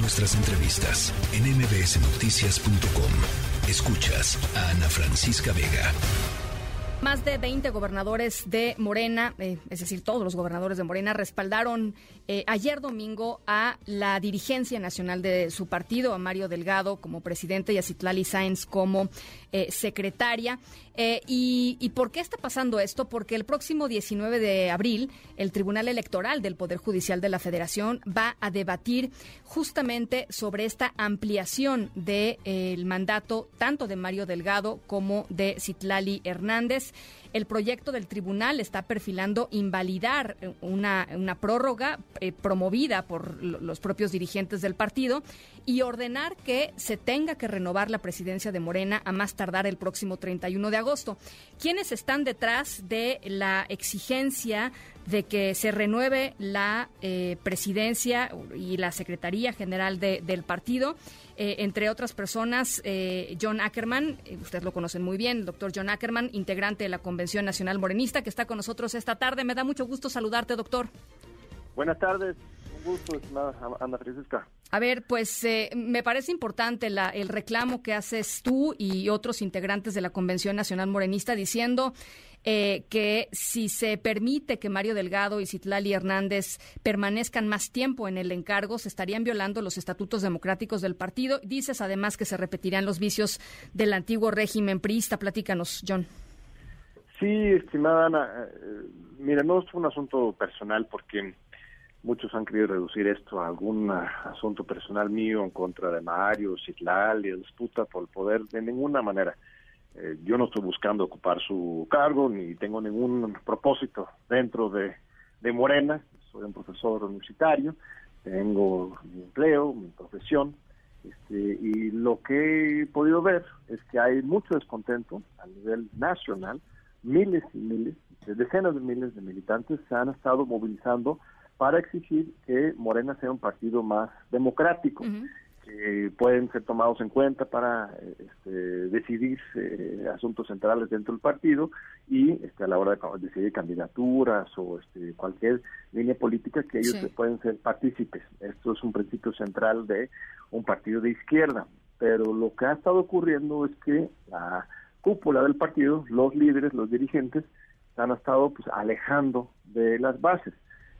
Nuestras entrevistas en mbsnoticias.com. Escuchas a Ana Francisca Vega. Más de 20 gobernadores de Morena, eh, es decir, todos los gobernadores de Morena, respaldaron eh, ayer domingo a la dirigencia nacional de su partido, a Mario Delgado como presidente y a Citlali Sáenz como eh, secretaria. y, ¿Y por qué está pasando esto? Porque el próximo 19 de abril, el Tribunal Electoral del Poder Judicial de la Federación va a debatir justamente sobre esta ampliación del mandato tanto de Mario Delgado como de Citlali Hernández. El proyecto del tribunal está perfilando invalidar una, una prórroga eh, promovida por los propios dirigentes del partido y ordenar que se tenga que renovar la presidencia de Morena a más tardar el próximo 31 de agosto. ¿Quiénes están detrás de la exigencia de que se renueve la eh, presidencia y la Secretaría General del partido? Eh, entre otras personas, eh, John Ackerman, ustedes lo conocen muy bien, el doctor John Ackerman, integrante de la Convención Nacional Morenista, que está con nosotros esta tarde. Me da mucho gusto saludarte, doctor. Buenas tardes, un gusto, Ana Francisca. A ver, pues me parece importante la, el reclamo que haces tú y otros integrantes de la Convención Nacional Morenista diciendo eh, que si se permite que Mario Delgado y Citlali Hernández permanezcan más tiempo en el encargo, se estarían violando los estatutos democráticos del partido. Dices además que se repetirían los vicios del antiguo régimen priista. Platícanos, John. Sí, estimada Ana, eh, mira, no es un asunto personal porque muchos han querido reducir esto a algún asunto personal mío en contra de Mario, Citlali, disputa por el poder, de ninguna manera. Eh, yo no estoy buscando ocupar su cargo ni tengo ningún propósito dentro de, Morena. Soy un profesor universitario, tengo mi empleo, mi profesión, este, y lo que he podido ver es que hay mucho descontento a nivel nacional, miles y miles, decenas de miles de militantes se han estado movilizando para exigir que Morena sea un partido más democrático que pueden ser tomados en cuenta para este, decidir eh, asuntos centrales dentro del partido y este, a la hora de decidir candidaturas o este, cualquier línea política que ellos pueden ser partícipes. Esto es un principio central de un partido de izquierda. Pero lo que ha estado ocurriendo es que la cúpula del partido, los líderes, los dirigentes, han estado pues, alejando de las bases.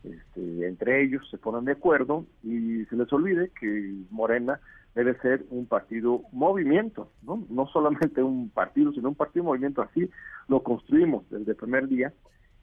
Este, entre ellos se ponen de acuerdo y se les olvide que Morena debe ser un partido movimiento, ¿no? No solamente un partido, sino un partido movimiento. Así lo construimos desde el primer día.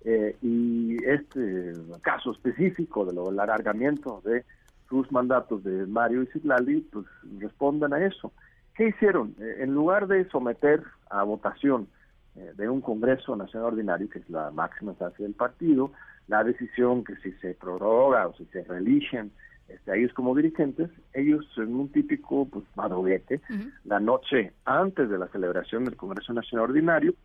Eh, y este caso específico del alargamiento de sus mandatos de Mario y Citlali, pues responden a eso. ¿Qué hicieron? Eh, en lugar de someter a votación eh, de un Congreso Nacional Ordinario, que es la máxima instancia del partido, la decisión que si se prorroga o si se reeligen este, ellos como dirigentes, ellos en un típico pues madruguete, la noche antes de la celebración del Congreso Nacional Ordinario,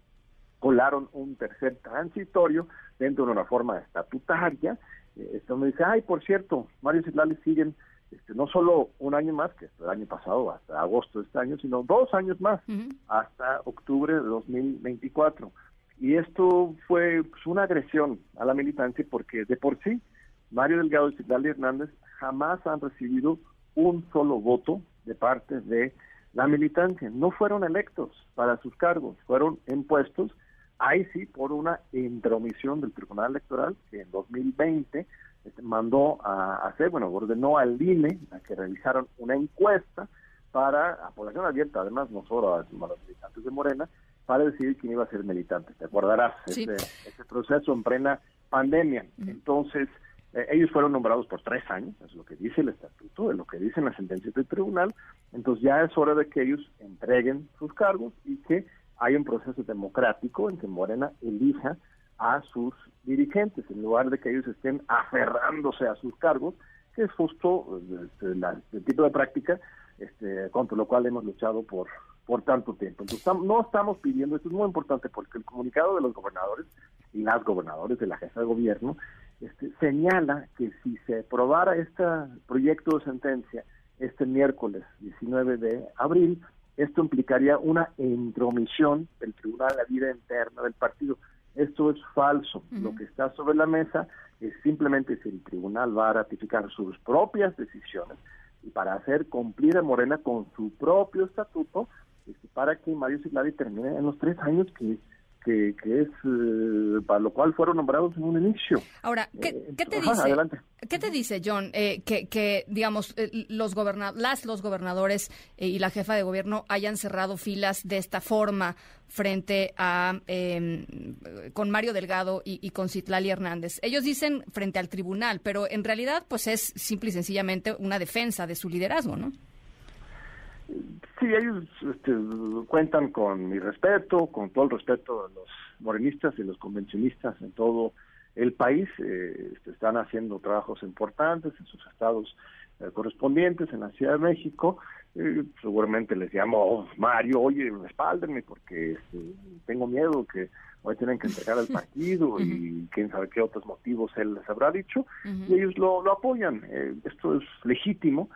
colaron un tercer transitorio dentro de una reforma estatutaria. Eh, esto me dice, ay, por cierto, Mario Citlali siguen este, no solo un año más, que el año pasado, hasta agosto de este año, sino dos años más, hasta octubre de 2024. Y esto fue pues, una agresión a la militancia porque de por sí Mario Delgado y Citlali Hernández jamás han recibido un solo voto de parte de la militancia. No fueron electos para sus cargos, fueron impuestos, ahí sí, por una intromisión del Tribunal Electoral que en 2020 este, mandó a hacer, bueno, ordenó al INE a que realizaron una encuesta para a población abierta, además no solo a, los militantes de Morena, para decidir quién iba a ser militante. Te acordarás, ese, proceso en plena pandemia. Entonces, eh, ellos fueron nombrados por tres años, es lo que dice el estatuto, es lo que dicen las sentencias del tribunal. Entonces, ya es hora de que ellos entreguen sus cargos y que haya un proceso democrático en que Morena elija a sus dirigentes, en lugar de que ellos estén aferrándose a sus cargos, que es justo este, el tipo de práctica este, contra lo cual hemos luchado por por tanto tiempo. Entonces, no estamos pidiendo, esto es muy importante porque el comunicado de los gobernadores y las gobernadores de la jefa de gobierno este, señala que si se aprobara este proyecto de sentencia este miércoles 19 de abril, esto implicaría una intromisión del tribunal a la vida interna del partido. Esto es falso. Lo que está sobre la mesa es simplemente si el tribunal va a ratificar sus propias decisiones y para hacer cumplir a Morena con su propio estatuto este, para que Mario Citlali termine en los tres años que que, es eh, para lo cual fueron nombrados en un inicio. Ahora, ¿qué, eh, te dice? ¿Qué te dice John eh, que, que, digamos los las los gobernadores y la jefa de gobierno hayan cerrado filas de esta forma frente a em, con Mario Delgado y, y, con Citlali Hernández? Ellos dicen frente al tribunal, pero en realidad pues es simple y sencillamente una defensa de su liderazgo, ¿no? Sí, ellos este, cuentan con mi respeto, con todo el respeto de los morenistas y los convencionistas en todo el país. Eh, este, están haciendo trabajos importantes en sus estados eh, correspondientes, en la Ciudad de México. Eh, seguramente les llamo, oh, Mario, oye, respáldenme porque este, tengo miedo que hoy tienen que entregar al partido y quién sabe qué otros motivos él les habrá dicho. Y ellos lo, lo apoyan. esto es legítimo.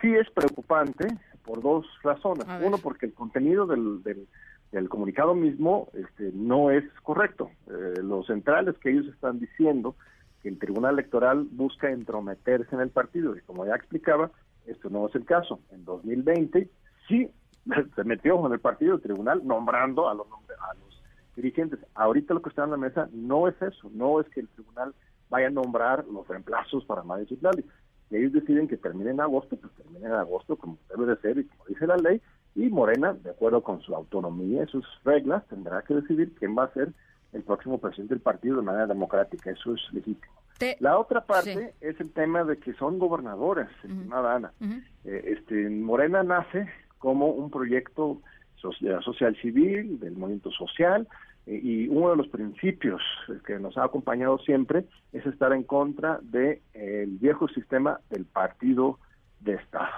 sí es preocupante por dos razones. Uno, porque el contenido del, del, comunicado mismo este, no es correcto. Eh, lo central es que ellos están diciendo que el Tribunal Electoral busca entrometerse en el partido y como ya explicaba, esto no es el caso. En 2020 sí se metió en el partido el tribunal nombrando a los, a los dirigentes. Ahorita lo que está en la mesa no es eso, no es que el tribunal vaya a nombrar los reemplazos para Mario Citlali y ellos deciden que termine en agosto, pues termine en agosto como debe de ser y como dice la ley, y Morena, de acuerdo con su autonomía y sus reglas, tendrá que decidir quién va a ser el próximo presidente del partido de manera democrática, eso es legítimo. La otra parte es el tema de que son gobernadores, estimada Ana. Eh, este, Morena nace como un proyecto social, social civil, del movimiento social, y uno de los principios que nos ha acompañado siempre es estar en contra del de, viejo sistema del partido de Estado.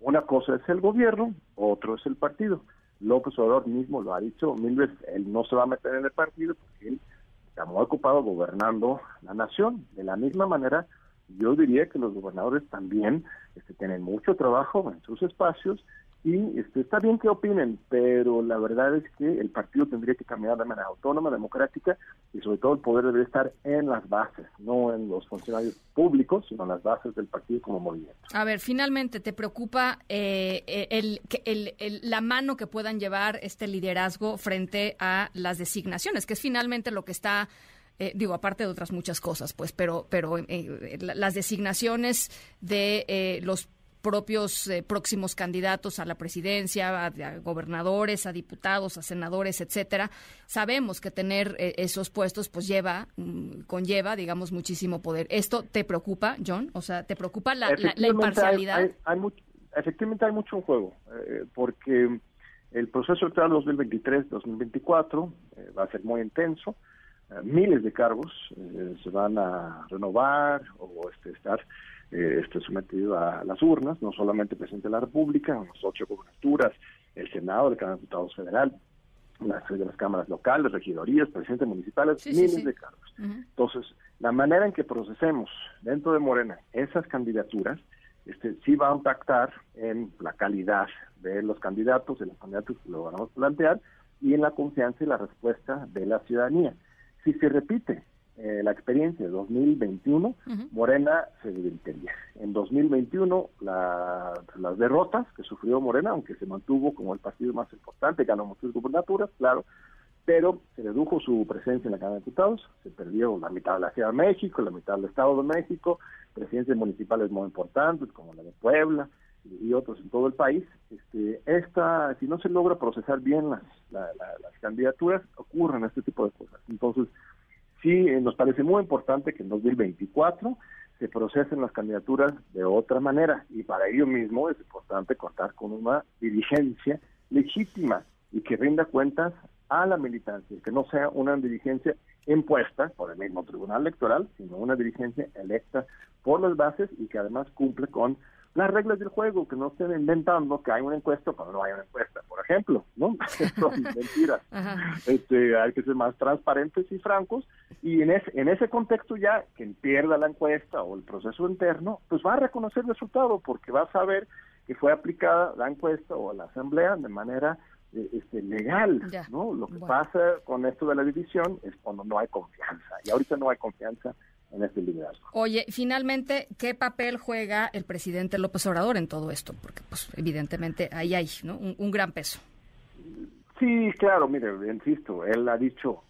Una cosa es el gobierno, otro es el partido. López Obrador mismo lo ha dicho mil veces, él no se va a meter en el partido porque él está muy ocupado gobernando la nación. De la misma manera, yo diría que los gobernadores también este, tienen mucho trabajo en sus espacios y este, está bien que opinen, pero la verdad es que el partido tendría que caminar de manera autónoma, democrática y sobre todo el poder debe estar en las bases, no en los funcionarios públicos, sino en las bases del partido como movimiento. A ver, finalmente, ¿te preocupa eh, el, el, el, la mano que puedan llevar este liderazgo frente a las designaciones, que es finalmente lo que está eh, digo, aparte de otras muchas cosas, pues, pero, pero eh, las designaciones de los propios eh, próximos candidatos a la presidencia, a, gobernadores, a diputados, a senadores, etcétera. Sabemos que tener eh, esos puestos pues lleva, mm, conlleva, digamos, muchísimo poder. ¿Esto te preocupa, John? O sea, ¿te preocupa la, imparcialidad? Hay, efectivamente hay mucho en juego, eh, porque el proceso electoral 2023-2024 va a ser muy intenso. miles de cargos se van a renovar o este, estar eh, esté sometido a las urnas, no solamente el presidente de la República, las ocho gobernaturas, el Senado, el Cámara de Diputados Federal, las, de las cámaras locales, regidorías, presidentes municipales, miles de cargos. Entonces, la manera en que procesemos dentro de Morena esas candidaturas, este, sí va a impactar en la calidad de los candidatos, de los candidatos que lo vamos a plantear, y en la confianza y la respuesta de la ciudadanía. Si se repite eh, la experiencia de 2021, Morena se debilitaría. En 2021, las derrotas que sufrió Morena, aunque se mantuvo como el partido más importante, ganó muchas gubernaturas, claro, pero se redujo su presencia en la Cámara de Diputados, se perdió la mitad de la Ciudad de México, la mitad del Estado de México, presidencias municipales muy importantes como la de Puebla y, otros en todo el país. Este, esta, si no se logra procesar bien las, las candidaturas, ocurren este tipo de cosas. Entonces, sí eh, nos parece muy importante que en 2024 se procesen las candidaturas de otra manera y para ello mismo es importante contar con una dirigencia legítima y que rinda cuentas a la militancia, que no sea una dirigencia impuesta por el mismo Tribunal Electoral, sino una dirigencia electa por las bases y que además cumple con las reglas del juego, que no estén inventando que hay una encuesta cuando no hay una encuesta, por ejemplo, ¿no? Son mentiras. Este, hay que ser más transparentes y francos, y en ese, en ese contexto ya, quien pierda la encuesta o el proceso interno, pues va a reconocer el resultado, porque va a saber que fue aplicada la encuesta o la asamblea de manera eh, este, legal, ¿no? Lo que pasa con esto de la división es cuando no hay confianza, y ahorita no hay confianza en este liderazgo. Oye, finalmente, ¿qué papel juega el presidente López Obrador en todo esto? Porque, pues, evidentemente, ahí hay ¿no? un, gran peso. Sí, claro, mire, insisto, él ha dicho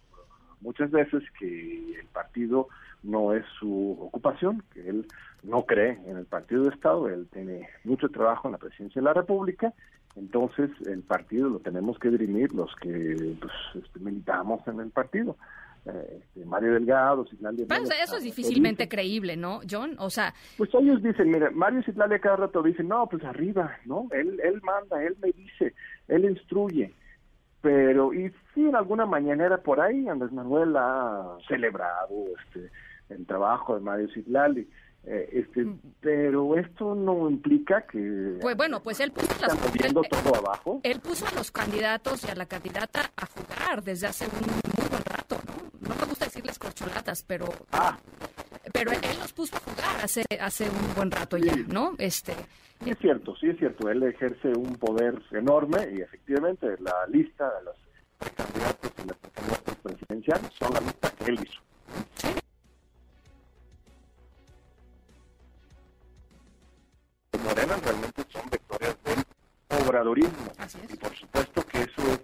muchas veces que el partido no es su ocupación, que él no cree en el partido de Estado, él tiene mucho trabajo en la presidencia de la República, entonces el partido lo tenemos que dirimir los que pues, este, militamos en el partido. Este, Mario Delgado, Citlali... Pues eso es difícilmente creíble, ¿no, John? O sea... Pues ellos dicen, mira, Mario Citlali cada rato dicen, no, pues arriba, ¿no? Él, él manda, él me dice, él instruye. Pero, y sí, en alguna mañanera por ahí, Andrés Manuel ha celebrado este, el trabajo de Mario Citlali. Eh, este, mm. pero esto no implica que pues bueno pues él puso todo abajo él puso a los candidatos y a la candidata a jugar desde hace un muy buen rato no no me gusta decirles corcholatas pero ah. pero él los puso a jugar hace hace un buen rato ya no este sí es cierto sí es cierto él ejerce un poder enorme y efectivamente la lista de los candidatos y las candidatas presidenciales son la lista que él hizo. Morena realmente son victorias del obradorismo. Y por supuesto que eso es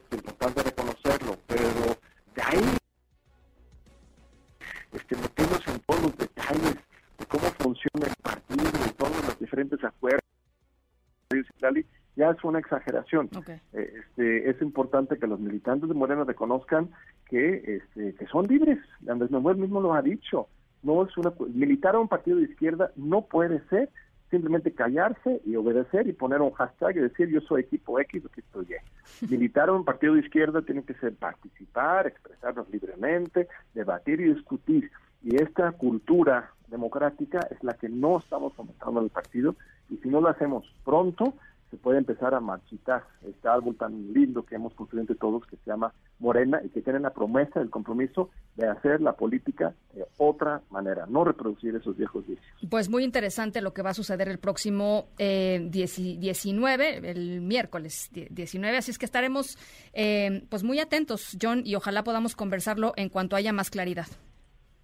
ya es una exageración. Eh, este, es importante que los militantes de Morena reconozcan que, este, que son libres. Andrés Manuel mismo lo ha dicho. No es una militar a un partido de izquierda no puede ser simplemente callarse y obedecer y poner un hashtag y decir yo soy equipo X o equipo Y. Militar un partido de izquierda tiene que ser participar, expresarnos libremente, debatir y discutir. Y esta cultura democrática es la que no estamos fomentando en el partido y si no lo hacemos pronto, se puede empezar a marchitar este árbol tan lindo que hemos construido entre todos que se llama Morena y que tiene la promesa, el compromiso de hacer la política de otra manera, no reproducir esos viejos vicios. Pues muy interesante lo que va a suceder el próximo eh, 19, el miércoles 19, así es que estaremos eh, pues muy atentos, John, y ojalá podamos conversarlo en cuanto haya más claridad.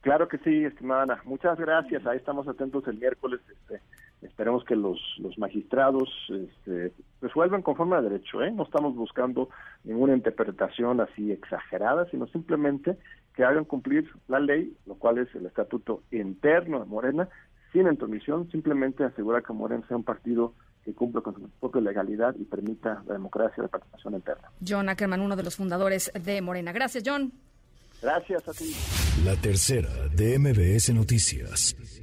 Claro que sí, estimada Ana. Muchas gracias. Ahí estamos atentos el miércoles. Este, esperemos que los, los magistrados este, resuelvan conforme a derecho. ¿eh? No estamos buscando ninguna interpretación así exagerada, sino simplemente que hagan cumplir la ley, lo cual es el estatuto interno de Morena, sin intromisión, simplemente asegurar que Morena sea un partido que cumpla con su propia legalidad y permita la democracia y la participación interna. John Ackerman, uno de los fundadores de Morena. Gracias, John. Gracias a ti. La tercera de MBS Noticias.